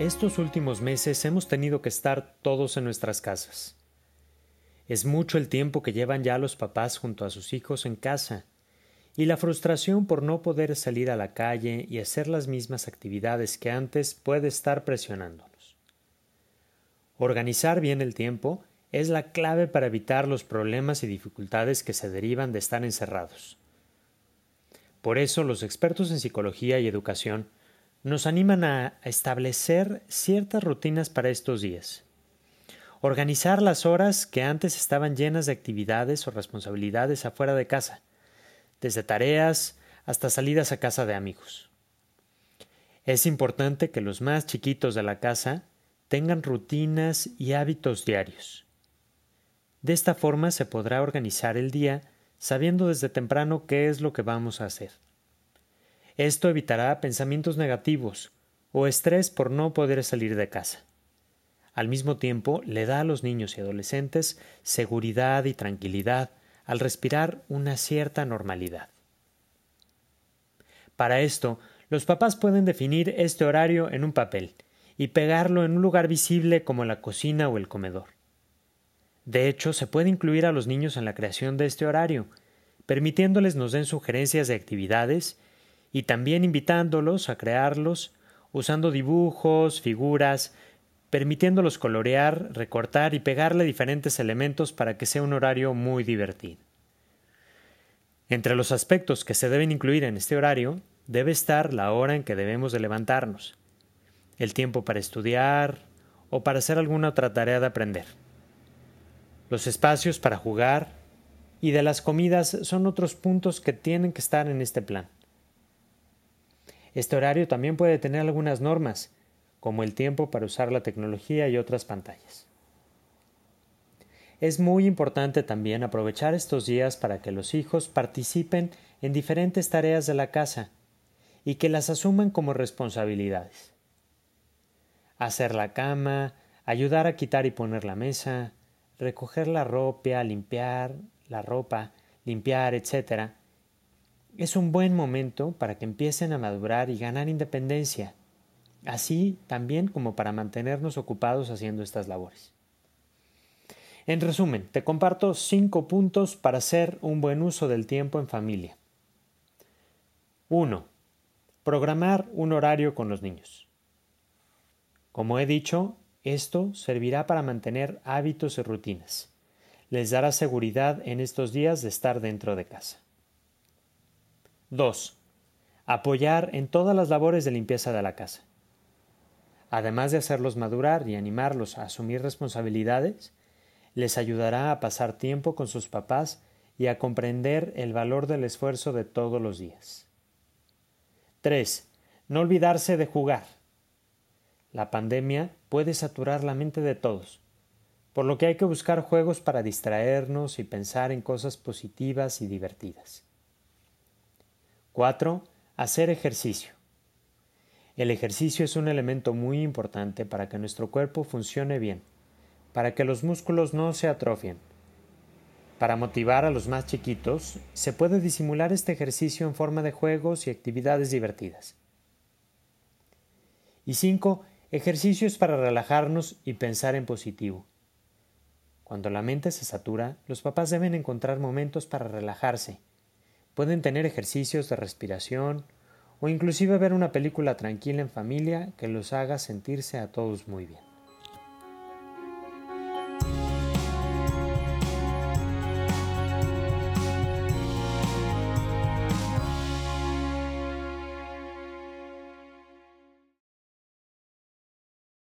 Estos últimos meses hemos tenido que estar todos en nuestras casas. Es mucho el tiempo que llevan ya los papás junto a sus hijos en casa, y la frustración por no poder salir a la calle y hacer las mismas actividades que antes puede estar presionándonos. Organizar bien el tiempo es la clave para evitar los problemas y dificultades que se derivan de estar encerrados. Por eso los expertos en psicología y educación nos animan a establecer ciertas rutinas para estos días. Organizar las horas que antes estaban llenas de actividades o responsabilidades afuera de casa, desde tareas hasta salidas a casa de amigos. Es importante que los más chiquitos de la casa tengan rutinas y hábitos diarios. De esta forma se podrá organizar el día sabiendo desde temprano qué es lo que vamos a hacer. Esto evitará pensamientos negativos o estrés por no poder salir de casa. Al mismo tiempo, le da a los niños y adolescentes seguridad y tranquilidad al respirar una cierta normalidad. Para esto, los papás pueden definir este horario en un papel y pegarlo en un lugar visible como la cocina o el comedor. De hecho, se puede incluir a los niños en la creación de este horario, permitiéndoles nos den sugerencias de actividades y también invitándolos a crearlos usando dibujos, figuras, permitiéndolos colorear, recortar y pegarle diferentes elementos para que sea un horario muy divertido. Entre los aspectos que se deben incluir en este horario debe estar la hora en que debemos de levantarnos, el tiempo para estudiar o para hacer alguna otra tarea de aprender los espacios para jugar y de las comidas son otros puntos que tienen que estar en este plan. Este horario también puede tener algunas normas, como el tiempo para usar la tecnología y otras pantallas. Es muy importante también aprovechar estos días para que los hijos participen en diferentes tareas de la casa y que las asuman como responsabilidades. Hacer la cama, ayudar a quitar y poner la mesa, recoger la ropa, limpiar la ropa, limpiar, etc., es un buen momento para que empiecen a madurar y ganar independencia, así también como para mantenernos ocupados haciendo estas labores. En resumen, te comparto cinco puntos para hacer un buen uso del tiempo en familia. 1. Programar un horario con los niños. Como he dicho, esto servirá para mantener hábitos y rutinas. Les dará seguridad en estos días de estar dentro de casa. 2. Apoyar en todas las labores de limpieza de la casa. Además de hacerlos madurar y animarlos a asumir responsabilidades, les ayudará a pasar tiempo con sus papás y a comprender el valor del esfuerzo de todos los días. 3. No olvidarse de jugar. La pandemia puede saturar la mente de todos, por lo que hay que buscar juegos para distraernos y pensar en cosas positivas y divertidas. 4. Hacer ejercicio. El ejercicio es un elemento muy importante para que nuestro cuerpo funcione bien, para que los músculos no se atrofien. Para motivar a los más chiquitos, se puede disimular este ejercicio en forma de juegos y actividades divertidas. Y 5. Ejercicios para relajarnos y pensar en positivo. Cuando la mente se satura, los papás deben encontrar momentos para relajarse. Pueden tener ejercicios de respiración o inclusive ver una película tranquila en familia que los haga sentirse a todos muy bien.